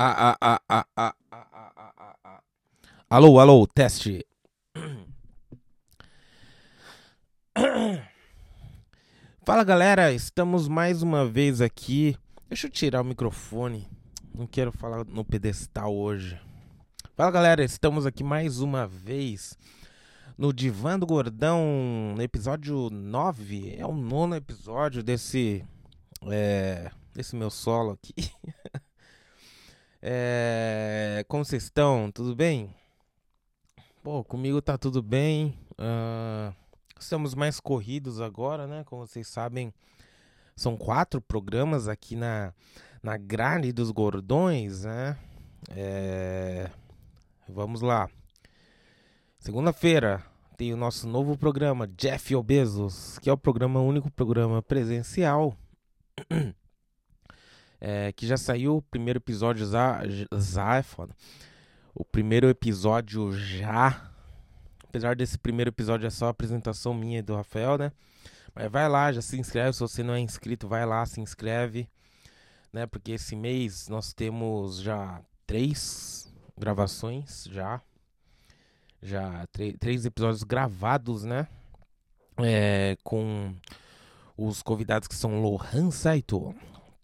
Ah, ah, ah, ah, ah, Alô, alô, teste. Fala galera, estamos mais uma vez aqui. Deixa eu tirar o microfone. Não quero falar no pedestal hoje. Fala galera, estamos aqui mais uma vez no Divã do Gordão, episódio 9. É o nono episódio desse. É, desse meu solo aqui. é, como vocês estão? Tudo bem? Pô, comigo tá tudo bem. Uh, estamos mais corridos agora, né? Como vocês sabem, são quatro programas aqui na, na grade dos gordões, né? É, vamos lá. Segunda-feira tem o nosso novo programa, Jeff Obesos, que é o programa, o único programa presencial. É, que já saiu o primeiro episódio já, já é foda. O primeiro episódio já. Apesar desse primeiro episódio é só a apresentação minha e do Rafael, né? Mas vai lá, já se inscreve. Se você não é inscrito, vai lá, se inscreve. Né? Porque esse mês nós temos já três gravações já. Já três episódios gravados, né? É, com os convidados que são Lohan Saito,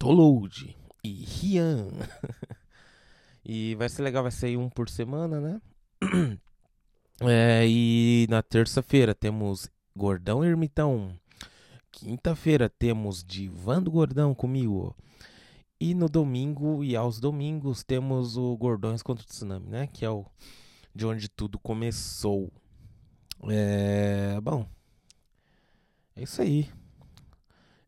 Toload e Rian. e vai ser legal, vai sair um por semana, né? É, e na terça-feira temos Gordão Ermitão. Quinta-feira temos Divan do Gordão comigo. E no domingo e aos domingos temos o Gordões contra o Tsunami, né? Que é o de onde tudo começou. É, bom, é isso aí.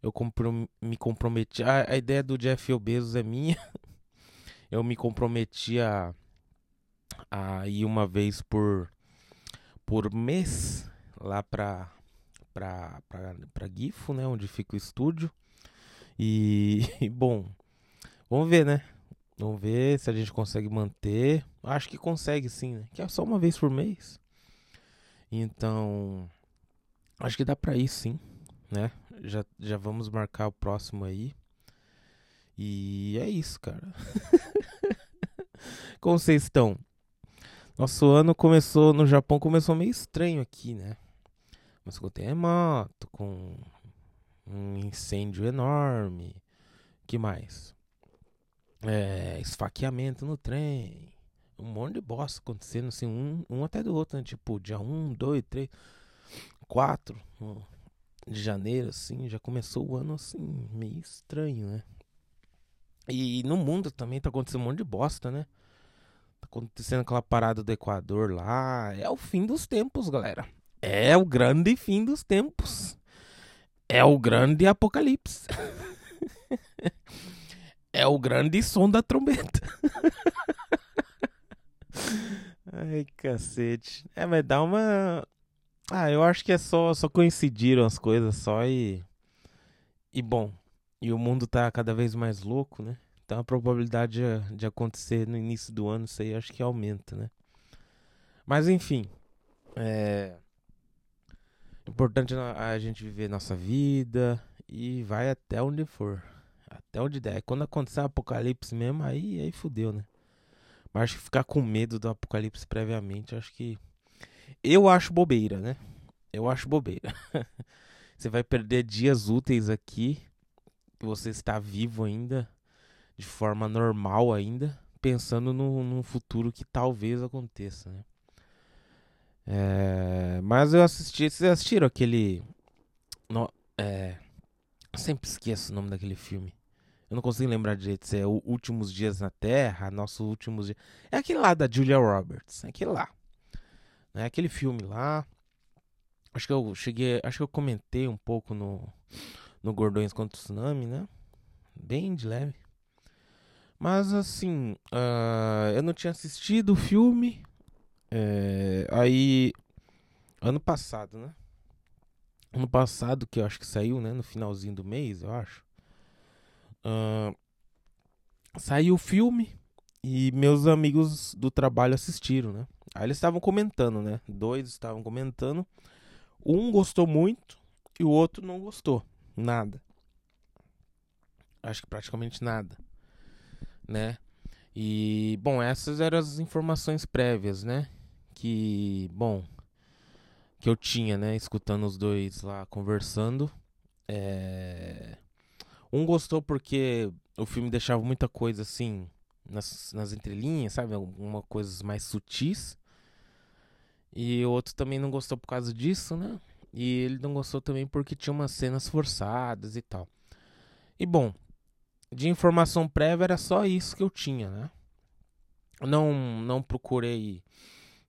Eu comprom me comprometi. A, a, ideia do Jeff Bezos é minha. Eu me comprometi a, a ir uma vez por, por mês lá pra, pra, pra, pra Gifo, né? Onde fica o estúdio. E, e, bom, vamos ver, né? Vamos ver se a gente consegue manter. Acho que consegue sim, né? Que é só uma vez por mês. Então, acho que dá pra ir sim, né? Já, já vamos marcar o próximo aí. E é isso, cara. Como vocês estão? Nosso ano começou no Japão, começou meio estranho aqui, né? Começou com terremoto, com um incêndio enorme. que mais? É, esfaqueamento no trem. Um monte de bosta acontecendo, assim, um, um até do outro, né? Tipo, dia 1, 2, 3, 4 de janeiro, assim, já começou o ano, assim, meio estranho, né? E no mundo também tá acontecendo um monte de bosta, né? Tá acontecendo aquela parada do Equador lá. É o fim dos tempos, galera. É o grande fim dos tempos. É o grande apocalipse. é o grande som da trombeta. Ai, cacete. É, mas dá uma. Ah, eu acho que é só, só coincidiram as coisas só e. E bom. E o mundo tá cada vez mais louco, né? Então a probabilidade de, de acontecer no início do ano, isso aí acho que aumenta, né? Mas enfim. É. Importante a gente viver nossa vida e vai até onde for. Até onde der. Quando acontecer o apocalipse mesmo, aí, aí fudeu, né? Mas acho que ficar com medo do apocalipse previamente, acho que eu acho bobeira, né? Eu acho bobeira. você vai perder dias úteis aqui. Você está vivo ainda, de forma normal ainda, pensando no, num futuro que talvez aconteça, né? É, mas eu assisti. Vocês assistiram aquele. No, é, eu sempre esqueço o nome daquele filme. Eu não consigo lembrar direito se é o Últimos Dias na Terra, Nossos Últimos Dias. É aquele lá da Julia Roberts. É aquele lá. Né? Aquele filme lá. Acho que eu cheguei. Acho que eu comentei um pouco no, no Gordões contra o Tsunami, né? Bem de leve. Mas assim, uh, eu não tinha assistido o filme. É, aí. Ano passado, né? Ano passado, que eu acho que saiu, né? No finalzinho do mês, eu acho. Uh, saiu o filme e meus amigos do trabalho assistiram, né? Aí eles estavam comentando, né? Dois estavam comentando. Um gostou muito e o outro não gostou. Nada. Acho que praticamente nada. Né? E, bom, essas eram as informações prévias, né? Que, bom, que eu tinha, né? Escutando os dois lá conversando. É... Um gostou porque o filme deixava muita coisa assim nas, nas entrelinhas, sabe? Algumas coisas mais sutis. E o outro também não gostou por causa disso, né? E ele não gostou também porque tinha umas cenas forçadas e tal. E bom, de informação prévia era só isso que eu tinha, né? Não, não procurei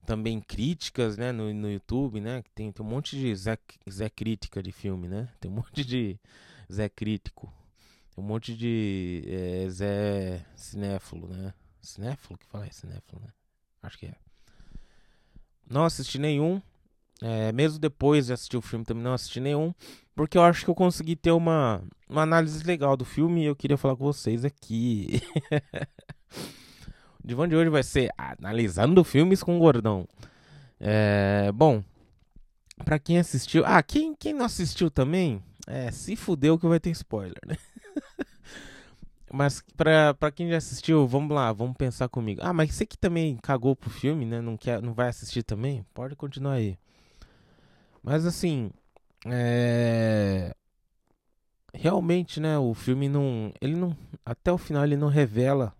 também críticas, né, no, no YouTube, né? Tem, tem um monte de Zé, Zé Crítica de filme, né? Tem um monte de Zé Crítico. Um monte de é, Zé Cinéfilo, né? Cinéfilo? que fala é cinéfilo, né? Acho que é. Não assisti nenhum. É, mesmo depois de assistir o filme, também não assisti nenhum. Porque eu acho que eu consegui ter uma, uma análise legal do filme e eu queria falar com vocês aqui. o divã de hoje vai ser analisando filmes com Gordão. É, bom, pra quem assistiu. Ah, quem, quem não assistiu também, é, se fudeu que vai ter spoiler, né? Mas pra, pra quem já assistiu, vamos lá, vamos pensar comigo. Ah, mas você que também cagou pro filme, né? Não, quer, não vai assistir também? Pode continuar aí. Mas assim, é... realmente, né? O filme não, ele não, até o final ele não revela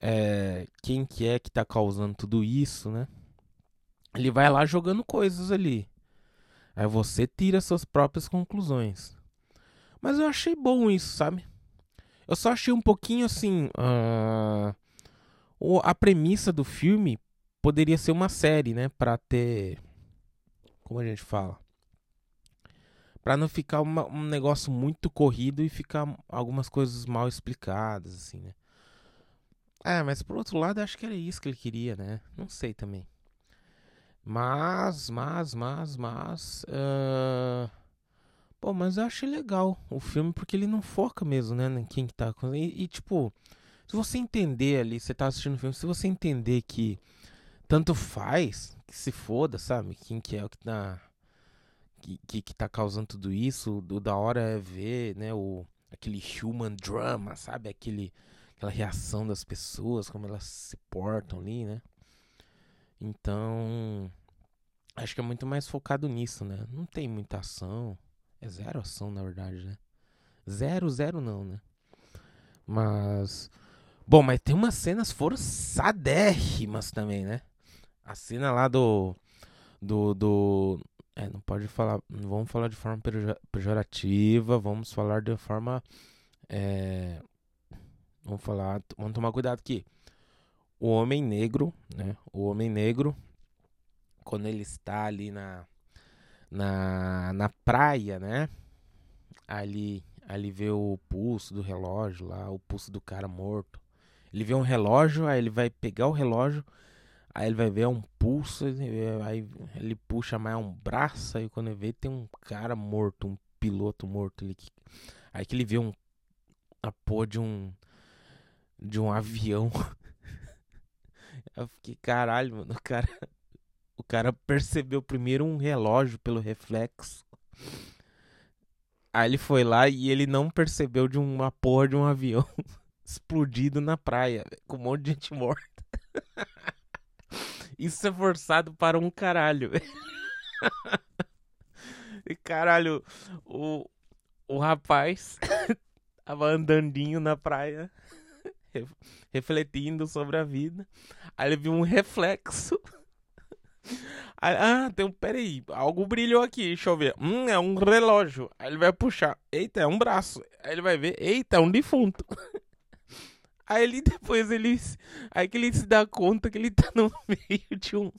é, quem que é que tá causando tudo isso, né? Ele vai lá jogando coisas ali. Aí você tira suas próprias conclusões. Mas eu achei bom isso, sabe? Eu só achei um pouquinho assim. Uh, a premissa do filme poderia ser uma série, né? Pra ter como a gente fala? Para não ficar uma, um negócio muito corrido e ficar algumas coisas mal explicadas, assim, né? É, mas por outro lado, acho que era isso que ele queria, né? Não sei também. Mas, mas, mas, mas. Uh... Pô, mas eu achei legal o filme porque ele não foca mesmo, né? Em quem que tá. E, e tipo, se você entender ali, você tá assistindo o filme, se você entender que tanto faz, que se foda, sabe? Quem que é o que tá. Que, que, que tá causando tudo isso. O da hora é ver, né? O, aquele human drama, sabe? Aquele, aquela reação das pessoas, como elas se portam ali, né? Então. Acho que é muito mais focado nisso, né? Não tem muita ação. É zero ação, na verdade, né? Zero, zero não, né? Mas. Bom, mas tem umas cenas forçadérrimas também, né? A cena lá do. Do. do é, não pode falar. Não vamos falar de forma pejorativa, vamos falar de forma. É, vamos falar. Vamos tomar cuidado aqui. O homem negro, né? O homem negro, quando ele está ali na. Na, na praia, né? Ali, ali vê o pulso do relógio lá, o pulso do cara morto. Ele vê um relógio, aí ele vai pegar o relógio Aí ele vai ver um pulso, aí ele puxa mais um braço, aí quando ele vê tem um cara morto, um piloto morto ali. Aí que ele vê um a porra de um de um avião. Eu fiquei, caralho, mano, o cara o cara percebeu primeiro um relógio pelo reflexo. Aí ele foi lá e ele não percebeu de uma porra de um avião explodido na praia, com um monte de gente morta. Isso é forçado para um caralho. e caralho, o, o rapaz tava andandinho na praia, refletindo sobre a vida. Aí ele viu um reflexo. Ah, tem um. Peraí, algo brilhou aqui, deixa eu ver. Hum, é um relógio. Aí ele vai puxar. Eita, é um braço. Aí ele vai ver. Eita, é um defunto. Aí ele depois ele aí que ele se dá conta que ele tá no meio de um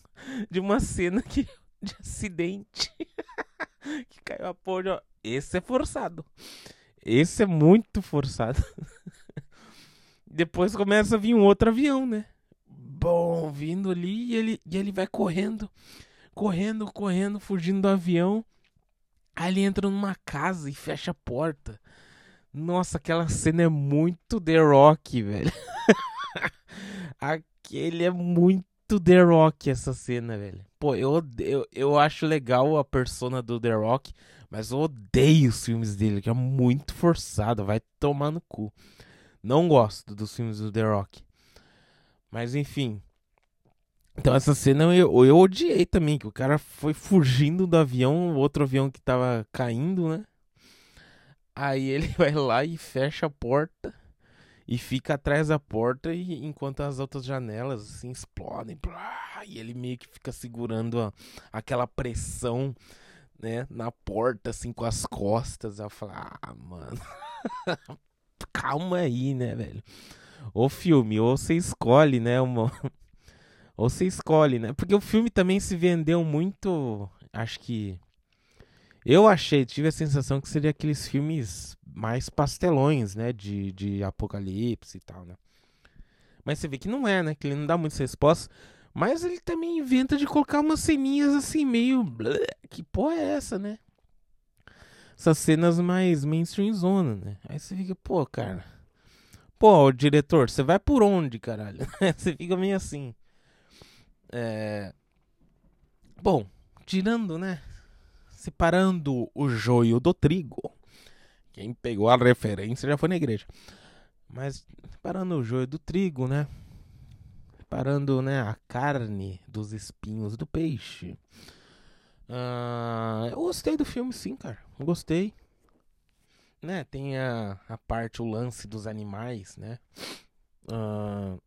de uma cena que de acidente que caiu a porra. Esse é forçado. Esse é muito forçado. depois começa a vir um outro avião, né? Vindo ali e ele e ele vai correndo, correndo, correndo, fugindo do avião. Aí ele entra numa casa e fecha a porta. Nossa, aquela cena é muito The Rock, velho. Aquele é muito The Rock, essa cena, velho. Pô, eu, eu, eu acho legal a persona do The Rock, mas eu odeio os filmes dele, que é muito forçado, vai tomar no cu. Não gosto dos filmes do The Rock. Mas enfim. Então essa cena eu, eu odiei também, que o cara foi fugindo do avião, o outro avião que tava caindo, né? Aí ele vai lá e fecha a porta e fica atrás da porta e enquanto as outras janelas assim explodem, blá, e ele meio que fica segurando a, aquela pressão, né, na porta assim com as costas. Eu falo: "Ah, mano. Calma aí, né, velho? O filme, ou você escolhe, né, uma ou você escolhe, né? Porque o filme também se vendeu muito, acho que eu achei, tive a sensação que seria aqueles filmes mais pastelões, né? De, de apocalipse e tal, né? Mas você vê que não é, né? Que ele não dá muitas respostas. Mas ele também inventa de colocar umas ceninhas assim, meio. Que porra é essa, né? Essas cenas mais mainstream zona, né? Aí você fica, pô, cara. Pô, diretor, você vai por onde, caralho? você fica meio assim. É. Bom, tirando, né? Separando o joio do trigo. Quem pegou a referência já foi na igreja. Mas separando o joio do trigo, né? Separando né, a carne dos espinhos do peixe. Uh, eu gostei do filme, sim, cara. Gostei. Né, tem a, a parte, o lance dos animais, né? Uh,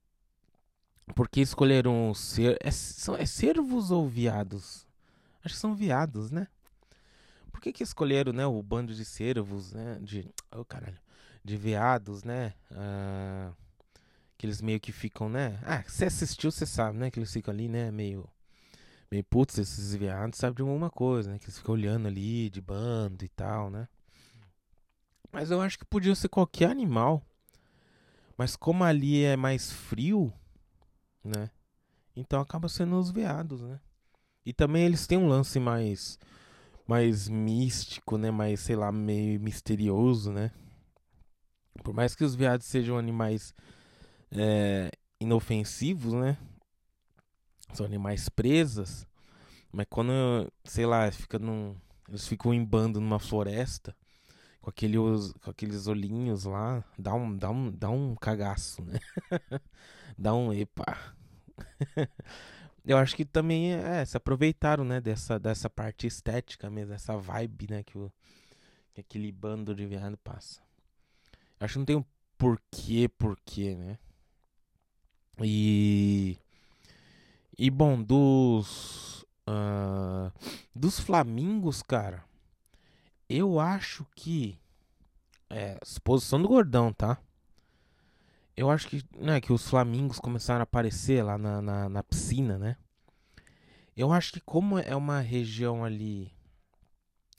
porque escolheram ser. É, são, é cervos ou viados? Acho que são viados, né? Por que, que escolheram, né, o bando de cervos, né? De. Oh, caralho. De veados, né? Uh, que eles meio que ficam, né? Ah, você assistiu, você sabe, né? Que eles ficam ali, né? Meio. Meio putz, esses veados sabem de alguma coisa, né? Que eles ficam olhando ali de bando e tal, né? Mas eu acho que podia ser qualquer animal. Mas como ali é mais frio, né? Então acaba sendo os veados, né? E também eles têm um lance mais mais místico, né? Mais, sei lá, meio misterioso, né? Por mais que os veados sejam animais é, inofensivos, né? São animais presas. Mas quando, sei lá, fica num, eles ficam em bando numa floresta com aqueles, com aqueles olhinhos lá, dá um, dá um, dá um cagaço, né? dá um epa. Eu acho que também é, se aproveitaram, né, dessa, dessa parte estética mesmo, dessa vibe, né, que, o, que aquele bando de viado passa. Acho que não tem um porquê, porquê, né? E. E bom, dos. Uh, dos Flamingos, cara. Eu acho que. É, exposição do gordão, tá? eu acho que, né, que os flamingos começaram a aparecer lá na, na, na, piscina, né? Eu acho que como é uma região ali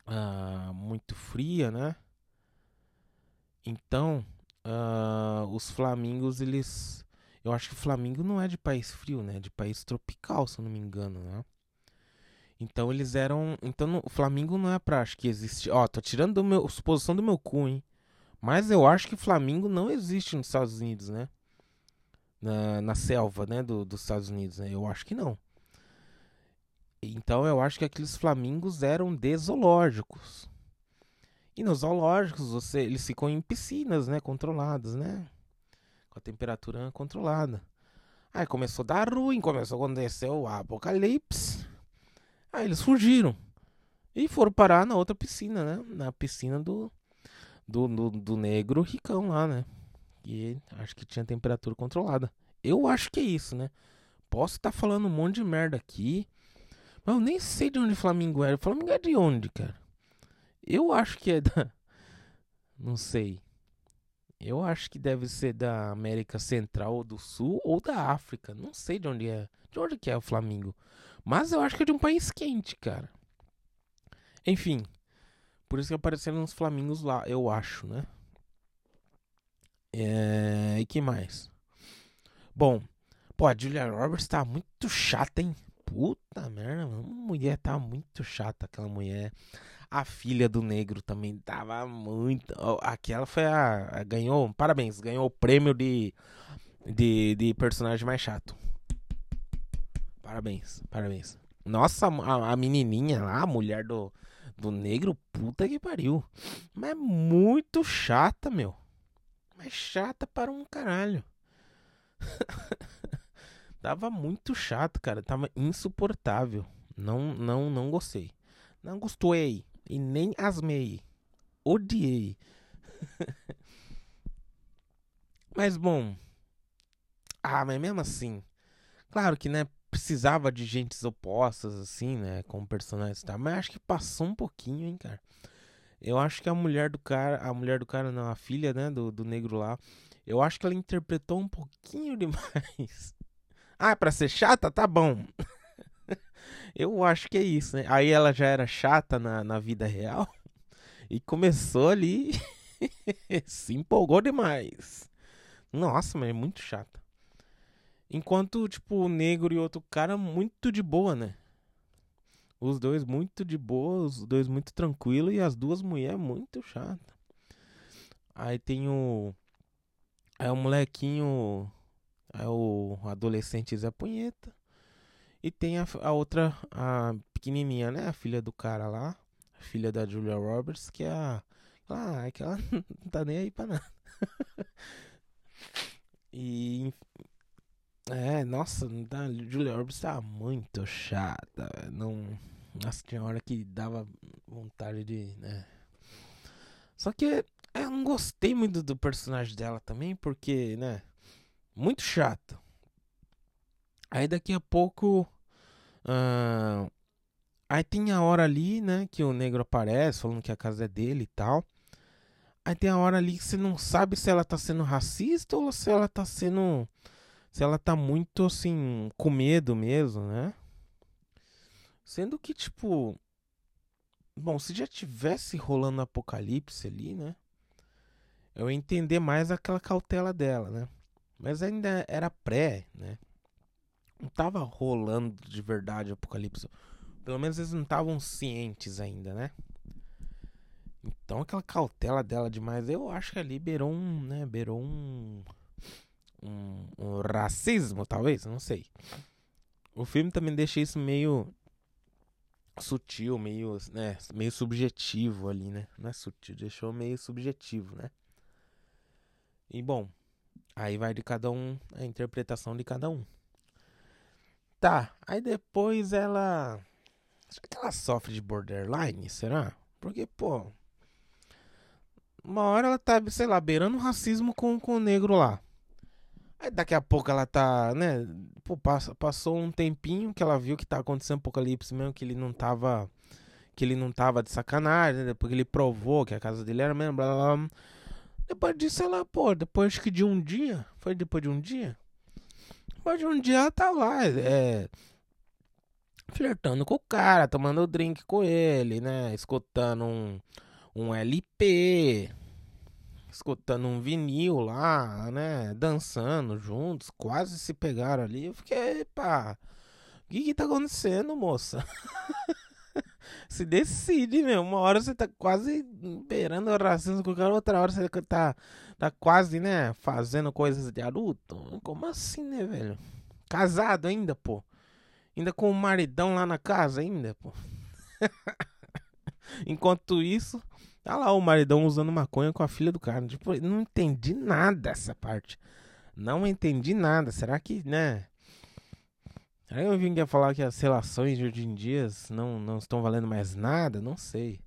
uh, muito fria, né? Então, uh, os flamingos, eles... Eu acho que o Flamengo não é de país frio, né? É de país tropical, se eu não me engano, né? Então eles eram... Então o Flamengo não é pra... Acho que existe... Ó, tô tirando do meu... Suposição do meu cu, hein? Mas eu acho que Flamengo não existe nos Estados Unidos, né? Na, na selva, né, do, dos Estados Unidos, né? Eu acho que não. Então eu acho que aqueles flamingos eram de zoológicos. E nos zoológicos você, eles ficam em piscinas, né, controladas, né? Com a temperatura controlada. Aí começou a dar ruim, começou a acontecer o apocalipse. Aí eles fugiram. E foram parar na outra piscina, né? Na piscina do, do, do, do negro ricão lá, né? E acho que tinha temperatura controlada. Eu acho que é isso, né? Posso estar tá falando um monte de merda aqui. Mas eu nem sei de onde o Flamengo é. O Flamengo é de onde, cara? Eu acho que é da. Não sei. Eu acho que deve ser da América Central ou do Sul ou da África. Não sei de onde é. De onde que é o Flamengo. Mas eu acho que é de um país quente, cara. Enfim. Por isso que apareceram uns flamingos lá, eu acho, né? É... E que mais? Bom, pô, a Julia Roberts tá muito chata, hein? Puta merda, mano. Mulher tá muito chata, aquela mulher. A filha do negro também tava muito. Aquela foi a. Ganhou. Parabéns, ganhou o prêmio de. De, de personagem mais chato. Parabéns, parabéns. Nossa, a, a menininha lá, a mulher do, do negro, puta que pariu. Mas é muito chata, meu. Mas chata para um caralho. Tava muito chato, cara. Tava insuportável. Não, não, não gostei. Não gostei. E nem asmei. Odiei. mas bom. Ah, mas mesmo assim. Claro que, né? Precisava de gentes opostas, assim, né? Como personagens e tal. Mas acho que passou um pouquinho, hein, cara. Eu acho que a mulher do cara. A mulher do cara, não, a filha, né? Do, do negro lá. Eu acho que ela interpretou um pouquinho demais. Ah, pra ser chata? Tá bom. Eu acho que é isso, né? Aí ela já era chata na, na vida real e começou ali. se empolgou demais. Nossa, mas é muito chata. Enquanto, tipo, o negro e outro cara muito de boa, né? Os dois muito de boa, os dois muito tranquilo e as duas mulheres muito chata. Aí tem o. Aí o molequinho é o adolescente Zé Punheta. E tem a, a, outra, a pequenininha, né? A filha do cara lá. A filha da Julia Roberts, que é a. Ah, é que ela não tá nem aí pra nada. e. É, nossa, a Julia Roberts tá muito chata. Não. Nossa, tinha hora que dava vontade de. Né? Só que eu não gostei muito do personagem dela também, porque, né? Muito chato. Aí daqui a pouco. Uh, aí tem a hora ali, né? Que o negro aparece falando que a casa é dele e tal. Aí tem a hora ali que você não sabe se ela tá sendo racista ou se ela tá sendo. Se ela tá muito assim, com medo mesmo, né? Sendo que, tipo. Bom, se já tivesse rolando apocalipse ali, né? Eu ia entender mais aquela cautela dela, né? Mas ainda era pré, né? Não tava rolando de verdade apocalipse. Pelo menos eles não estavam cientes ainda, né? Então aquela cautela dela demais, eu acho que ali beirou um, né? Beirou um, um, um racismo, talvez, não sei. O filme também deixa isso meio sutil, meio, né, meio subjetivo ali, né? Não é sutil, deixou meio subjetivo, né? E bom, Aí vai de cada um, a interpretação de cada um. Tá, aí depois ela. Acho que ela sofre de borderline, será? Porque, pô. Uma hora ela tá, sei lá, beirando racismo com, com o negro lá. Aí daqui a pouco ela tá, né? Pô, passou um tempinho que ela viu que tá acontecendo apocalipse mesmo, que ele não tava. Que ele não tava de sacanagem, né? Depois que ele provou que a casa dele era mesmo, blá blá blá. Depois disso, ela, pô, depois que de um dia, foi depois de um dia? Depois de um dia ela tá lá, é, flertando com o cara, tomando drink com ele, né? Escutando um, um LP, escutando um vinil lá, né? Dançando juntos, quase se pegaram ali. Eu fiquei, pá, o que que tá acontecendo, moça? se decide, meu. Uma hora você tá quase beirando o racismo com cara, outra hora você tá, tá quase, né, fazendo coisas de adulto. Como assim, né, velho? Casado ainda, pô. Ainda com o maridão lá na casa, ainda, pô. Enquanto isso, tá lá o maridão usando maconha com a filha do cara. Tipo, não entendi nada essa parte. Não entendi nada. Será que, né? Aí eu vim falar que as relações de hoje em dia não, não estão valendo mais nada, não sei.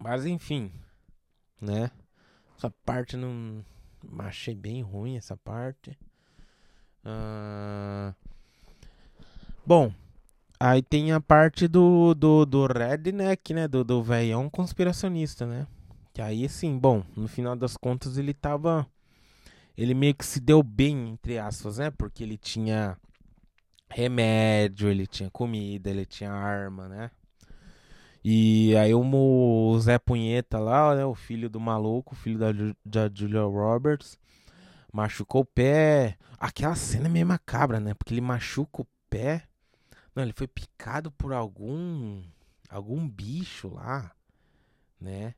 Mas enfim, né? Essa parte não. Achei bem ruim essa parte. Uh... Bom, aí tem a parte do, do, do redneck, né? Do, do velhão conspiracionista, né? Que aí, assim, bom, no final das contas ele tava ele meio que se deu bem, entre aspas, né? Porque ele tinha remédio, ele tinha comida, ele tinha arma, né? E aí o Zé Punheta lá, né? O filho do maluco, o filho da, da Julia Roberts, machucou o pé. Aquela cena é meio macabra, né? Porque ele machuca o pé. Não, ele foi picado por algum algum bicho lá, né?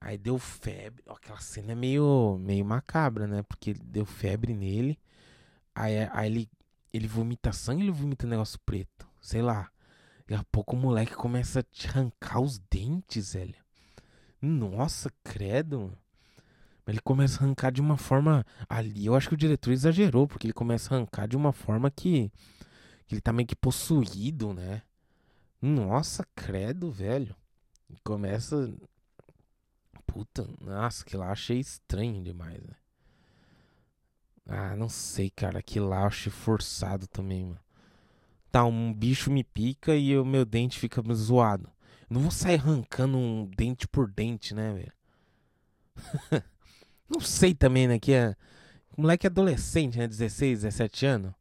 Aí deu febre. Aquela cena é meio, meio macabra, né? Porque deu febre nele. Aí, aí ele, ele vomita sangue ele vomita negócio preto? Sei lá. Daqui a pouco o moleque começa a te arrancar os dentes, velho. Nossa, credo. Ele começa a arrancar de uma forma. Ali eu acho que o diretor exagerou, porque ele começa a arrancar de uma forma que. Ele tá meio que possuído, né? Nossa, credo, velho. Começa. Puta, nossa, que lá achei estranho demais, né? Ah, não sei, cara. Que lá achei forçado também, mano. Tá, um bicho me pica e o meu dente fica zoado. não vou sair arrancando um dente por dente, né, velho? não sei também, né? Que é. Moleque adolescente, né? 16, 17 anos.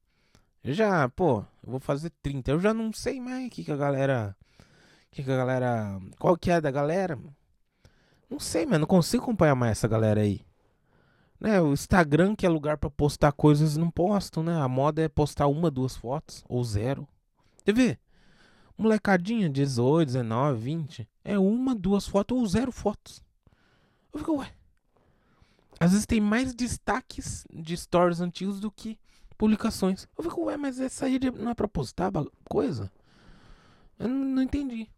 Eu já, pô, eu vou fazer 30. Eu já não sei mais o que, que a galera. Que, que a galera. Qual que é da galera? Não sei, mano. Não consigo acompanhar mais essa galera aí. Né, o Instagram, que é lugar para postar coisas, não postam, né? A moda é postar uma, duas fotos, ou zero. Ver? Molecadinha, 18, 19, 20, é uma, duas fotos ou zero fotos. Eu fico, ué. Às vezes tem mais destaques de stories antigos do que publicações. Eu fico, ué, mas essa aí não é pra postar coisa? Eu não, não entendi.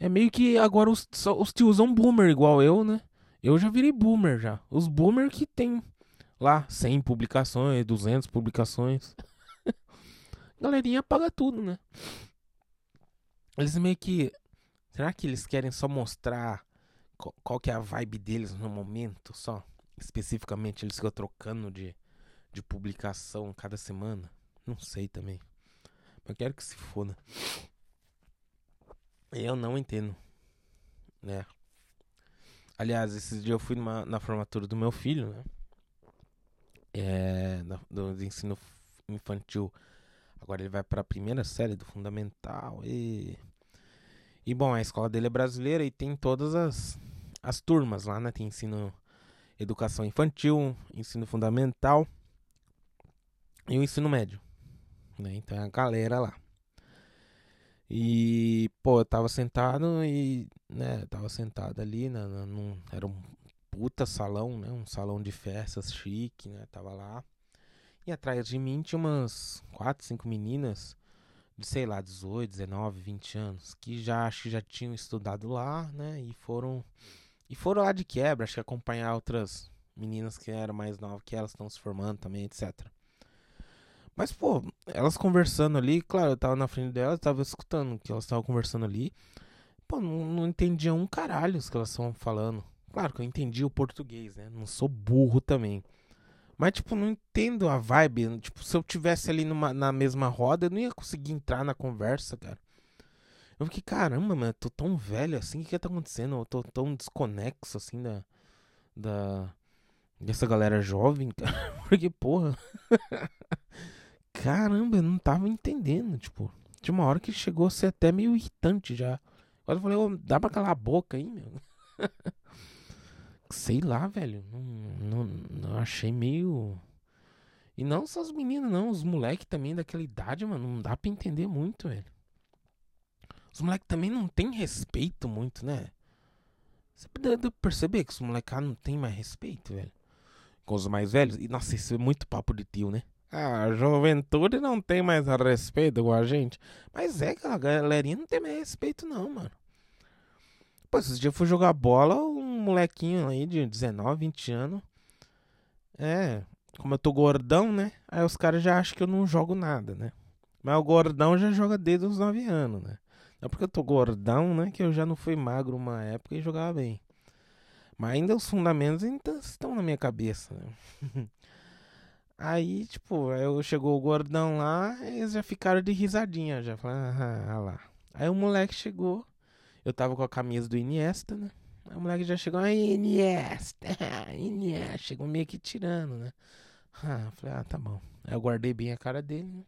É meio que agora os, os tiozão boomer igual eu, né? Eu já virei boomer já. Os boomer que tem lá 100 publicações, 200 publicações. Galerinha paga tudo, né? Eles meio que será que eles querem só mostrar qual, qual que é a vibe deles no momento só? Especificamente eles ficam trocando de de publicação cada semana? Não sei também. Mas quero que se foda. Eu não entendo. Né? Aliás, esses dias eu fui numa, na formatura do meu filho, né? É, do, do ensino infantil. Agora ele vai para a primeira série do fundamental. E, e bom, a escola dele é brasileira e tem todas as, as turmas lá, né? Tem ensino educação infantil, ensino fundamental e o ensino médio. Né? Então é a galera lá. E, pô, eu tava sentado e, né, tava sentado ali, na, num, era um puta salão, né, um salão de festas chique, né, tava lá. E atrás de mim tinha umas quatro, cinco meninas de, sei lá, 18, 19, 20 anos, que já acho que já tinham estudado lá, né, e foram e foram lá de quebra, acho que acompanhar outras meninas que eram mais novas que elas estão se formando também, etc. Mas, pô, elas conversando ali, claro, eu tava na frente delas, tava escutando que elas estavam conversando ali. Pô, não, não entendia um caralho os que elas estavam falando. Claro que eu entendi o português, né? Não sou burro também. Mas, tipo, não entendo a vibe. Tipo, se eu tivesse ali numa, na mesma roda, eu não ia conseguir entrar na conversa, cara. Eu fiquei, caramba, mano, eu tô tão velho assim, o que, que tá acontecendo? Eu tô tão desconexo, assim, da. da dessa galera jovem, cara. Porque, porra. Caramba, eu não tava entendendo, tipo. De uma hora que chegou a ser até meio irritante já. Quando eu falei, oh, dá pra calar a boca aí, meu. Sei lá, velho. Não, não, não, achei meio. E não só os meninos, não. Os moleques também daquela idade, mano. Não dá pra entender muito, velho. Os moleques também não tem respeito muito, né? Você pode perceber que os moleques não tem mais respeito, velho. Com os mais velhos. E nossa, isso é muito papo de tio, né? A juventude não tem mais respeito com a gente. Mas é que a galerinha não tem mais respeito, não, mano. Pô, esses dias eu fui jogar bola, um molequinho aí de 19, 20 anos. É, como eu tô gordão, né? Aí os caras já acham que eu não jogo nada, né? Mas o gordão já joga desde os 9 anos, né? É porque eu tô gordão, né? Que eu já não fui magro uma época e jogava bem. Mas ainda os fundamentos ainda estão na minha cabeça, né? Aí, tipo, eu chegou o gordão lá, eles já ficaram de risadinha, já falaram, ah, lá. Aí o moleque chegou, eu tava com a camisa do Iniesta, né? Aí o moleque já chegou, aí Iniesta, Iniesta, chegou meio que tirando, né? Ah, falei, ah, tá bom. Aí eu guardei bem a cara dele, né?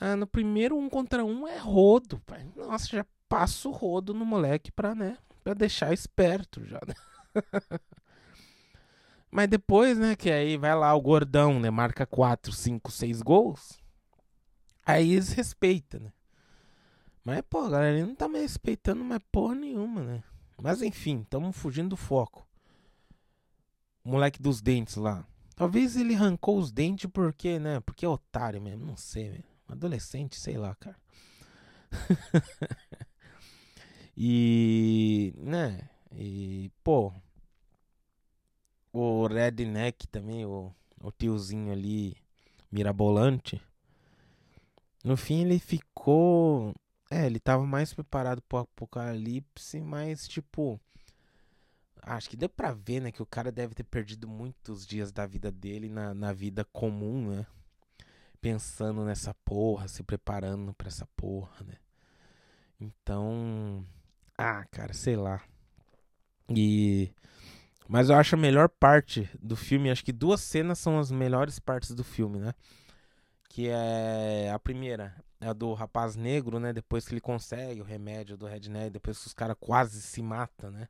Ah, no primeiro um contra um é rodo, pai. Nossa, já passo rodo no moleque pra, né? Pra deixar esperto já, né? Mas depois, né, que aí vai lá o gordão, né, marca 4, 5, 6 gols. Aí eles respeitam, né? Mas, pô, a galera não tá me respeitando mais porra nenhuma, né? Mas enfim, estamos fugindo do foco. O moleque dos dentes lá. Talvez ele arrancou os dentes porque, né? Porque é otário mesmo, não sei, velho. Adolescente, sei lá, cara. e, né? E, pô, o redneck também, o, o tiozinho ali, mirabolante. No fim ele ficou. É, ele tava mais preparado pro apocalipse, mas tipo. Acho que deu pra ver, né, que o cara deve ter perdido muitos dias da vida dele na, na vida comum, né? Pensando nessa porra, se preparando pra essa porra, né? Então. Ah, cara, sei lá. E. Mas eu acho a melhor parte do filme, acho que duas cenas são as melhores partes do filme, né? Que é a primeira, é a do rapaz negro, né? Depois que ele consegue o remédio do Redneck, depois que os caras quase se matam, né?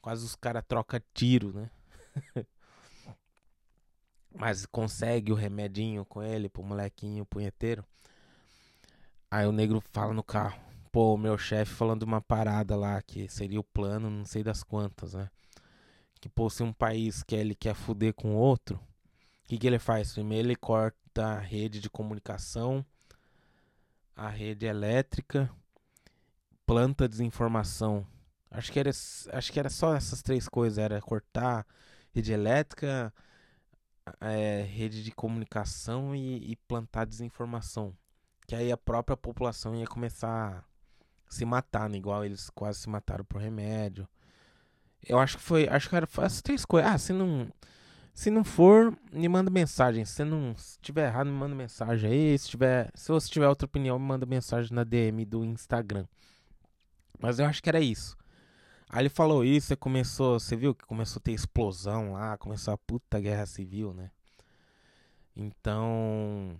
Quase os caras trocam tiro, né? Mas consegue o remedinho com ele pro molequinho punheteiro. Aí o negro fala no carro: Pô, meu chefe falando uma parada lá que seria o plano, não sei das quantas, né? Que, pô, se um país que ele quer fuder com outro, o que, que ele faz? Primeiro ele corta a rede de comunicação, a rede elétrica, planta desinformação. Acho que era, acho que era só essas três coisas, era cortar rede elétrica, é, rede de comunicação e, e, plantar desinformação. Que aí a própria população ia começar a se matar, né? igual eles quase se mataram por remédio. Eu acho que foi, acho que era essas três coisas. Ah, se não se não for, me manda mensagem. Se não se tiver errado, me manda mensagem aí. Se tiver, se você tiver outra opinião, me manda mensagem na DM do Instagram. Mas eu acho que era isso. Aí ele falou isso e começou, você viu que começou a ter explosão lá, começou a puta guerra civil, né? Então,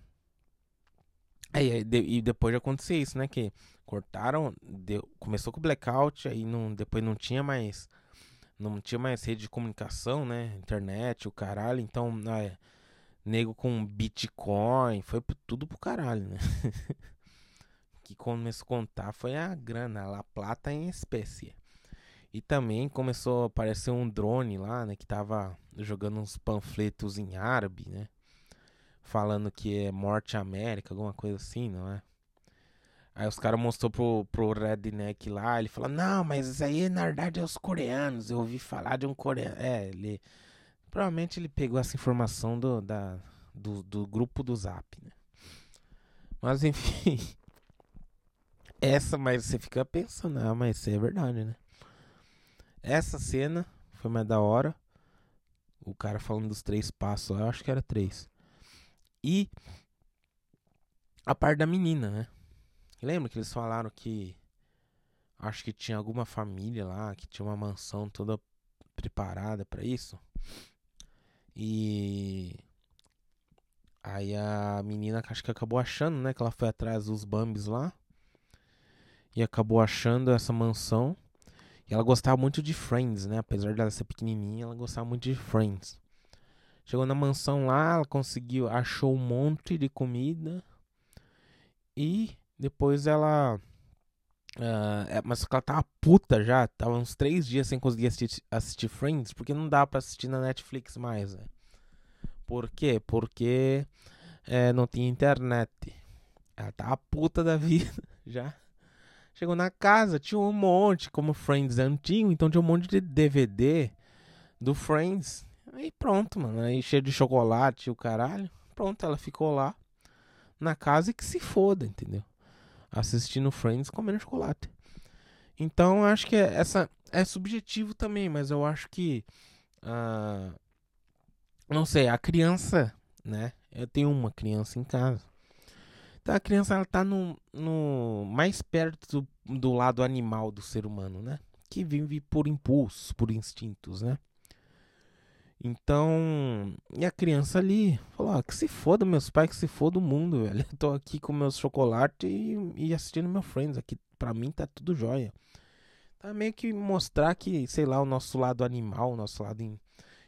aí, e depois de acontecer isso, né, que cortaram, deu, começou com blackout, aí não, depois não tinha mais não tinha mais rede de comunicação, né? Internet, o caralho. Então, é, nego com Bitcoin, foi tudo pro caralho, né? que começou a contar foi a grana, a plata em espécie. E também começou a aparecer um drone lá, né? Que tava jogando uns panfletos em árabe, né? Falando que é Morte América, alguma coisa assim, não é? Aí os caras mostrou pro, pro Redneck lá, ele falou, não, mas isso aí na verdade é os coreanos, eu ouvi falar de um coreano. É, ele. Provavelmente ele pegou essa informação do, da, do, do grupo do Zap, né? Mas enfim. Essa, mas você fica pensando, ah, mas isso é verdade, né? Essa cena foi mais da hora. O cara falando dos três passos, eu acho que era três. E a parte da menina, né? Lembra que eles falaram que acho que tinha alguma família lá que tinha uma mansão toda preparada para isso? E aí a menina acho que acabou achando, né, que ela foi atrás dos Bambis lá e acabou achando essa mansão. E ela gostava muito de Friends, né? Apesar dela ser pequenininha, ela gostava muito de Friends. Chegou na mansão lá, ela conseguiu, achou um monte de comida e depois ela. Uh, é, mas ela tava puta já. Tava uns três dias sem conseguir assistir, assistir Friends. Porque não dá pra assistir na Netflix mais. Né? Por quê? Porque é, não tinha internet. Ela tava puta da vida já. Chegou na casa, tinha um monte, como Friends é antigo, então tinha um monte de DVD do Friends. Aí pronto, mano. Aí cheio de chocolate e o caralho. Pronto, ela ficou lá na casa e que se foda, entendeu? Assistindo Friends comendo chocolate. Então acho que essa é subjetivo também, mas eu acho que uh, não sei, a criança, né? Eu tenho uma criança em casa. Então a criança ela tá no, no mais perto do, do lado animal do ser humano, né? Que vive por impulsos, por instintos, né? Então, e a criança ali falou: ah, que se foda meus pais, que se foda o mundo, velho. Eu tô aqui com meus chocolates e, e assistindo meu Friends. Aqui, pra mim, tá tudo jóia. Tá meio que mostrar que, sei lá, o nosso lado animal, o nosso lado in,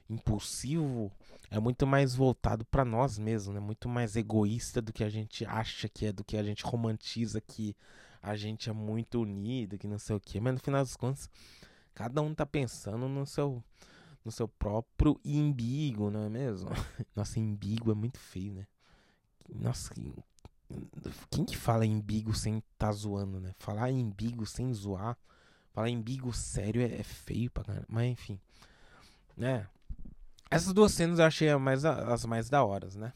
impulsivo é muito mais voltado para nós mesmos, né? Muito mais egoísta do que a gente acha que é, do que a gente romantiza que a gente é muito unido, que não sei o que. Mas no final das contas, cada um tá pensando no seu no seu próprio imbigo, não é mesmo? Nossa, imbigo é muito feio, né? Nossa, quem que fala imbigo sem tá zoando, né? Falar imbigo sem zoar, falar imbigo sério é, é feio pra caramba. Mas enfim, né? Essas duas cenas eu achei mais, as mais da horas, né?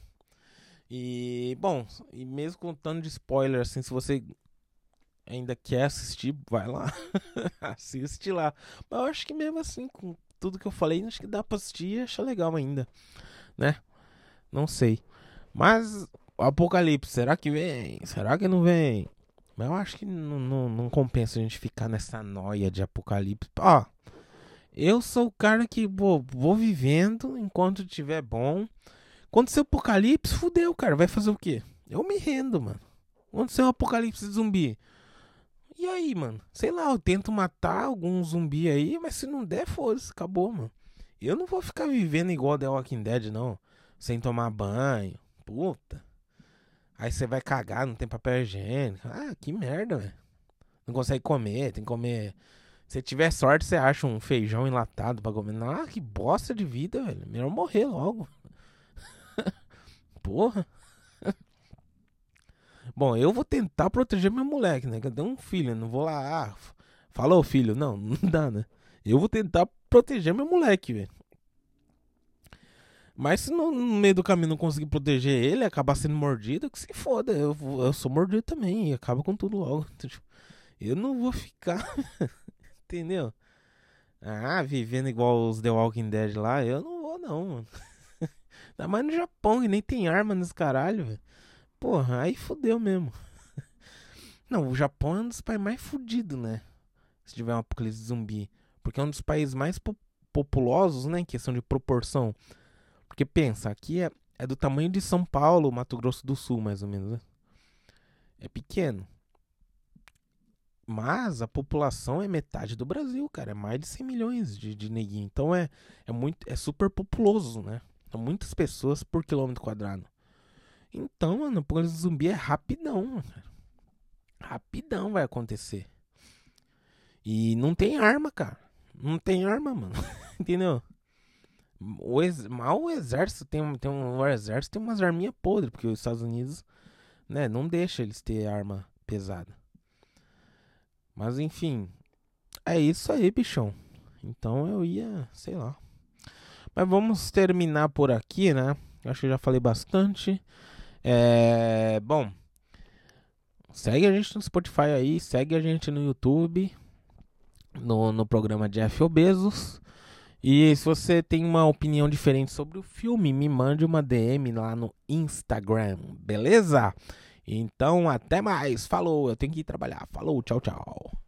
E, bom, e mesmo contando de spoiler, assim, se você ainda quer assistir, vai lá. Assiste lá. Mas eu acho que mesmo assim, com tudo que eu falei, acho que dá pra assistir e achar legal ainda, né? Não sei. Mas o Apocalipse, será que vem? Será que não vem? Mas eu acho que não, não, não compensa a gente ficar nessa noia de Apocalipse. Ó, eu sou o cara que vou, vou vivendo enquanto tiver bom. Quando seu apocalipse, fudeu, cara. Vai fazer o quê? Eu me rendo, mano. Quando seu apocalipse zumbi. E aí, mano? Sei lá, eu tento matar algum zumbi aí, mas se não der, foda-se, acabou, mano. Eu não vou ficar vivendo igual The Walking Dead, não. Sem tomar banho. Puta. Aí você vai cagar, não tem papel higiênico. Ah, que merda, velho. Não consegue comer, tem que comer se tiver sorte, você acha um feijão enlatado pra comer. Ah, que bosta de vida, velho. Melhor morrer logo. Porra. Bom, eu vou tentar proteger meu moleque, né? Que eu tenho um filho, não vou lá. Ah, falou, filho. Não, não dá, né? Eu vou tentar proteger meu moleque, velho. Mas se no, meio do caminho não conseguir proteger ele, acabar sendo mordido, que se foda. Eu, eu sou mordido também e acaba com tudo logo. Eu não vou ficar Entendeu? Ah, vivendo igual os The Walking Dead lá, eu não vou não, mano. Ainda mais no Japão, que nem tem arma nesse caralho, velho. Porra, aí fodeu mesmo. Não, o Japão é um dos países mais fudidos, né? Se tiver um apocalipse zumbi. Porque é um dos países mais po populosos, né? Em questão de proporção. Porque pensa, aqui é, é do tamanho de São Paulo, Mato Grosso do Sul, mais ou menos, né? É pequeno. Mas a população é metade do Brasil, cara. É mais de 100 milhões de, de neguinho. Então é, é, muito, é super populoso, né? São muitas pessoas por quilômetro quadrado. Então, mano, o zumbi é rapidão. Rapidão vai acontecer. E não tem arma, cara. Não tem arma, mano. Entendeu? O ex... Mal o exército tem, tem um. O exército tem umas arminhas podres, porque os Estados Unidos, né, não deixa eles ter arma pesada. Mas enfim, é isso aí, bichão. Então eu ia, sei lá. Mas vamos terminar por aqui, né? Acho que já falei bastante. É, bom, segue a gente no Spotify aí, segue a gente no YouTube, no, no programa Jeff Obesos. E se você tem uma opinião diferente sobre o filme, me mande uma DM lá no Instagram, beleza? Então, até mais. Falou, eu tenho que ir trabalhar. Falou, tchau, tchau.